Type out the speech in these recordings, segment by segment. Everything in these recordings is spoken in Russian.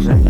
Jose.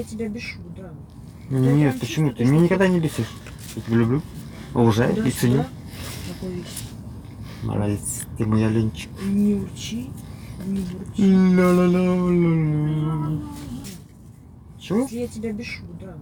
я тебя бешу, да. Нет, прям почему ты меня никогда не бесишь? Я тебя люблю. Уже и ценю. Молодец, ты моя Ленчик. Не урчи, не бурчи. Ля-ля-ля-ля-ля. Чего? Если я тебя бешу, да.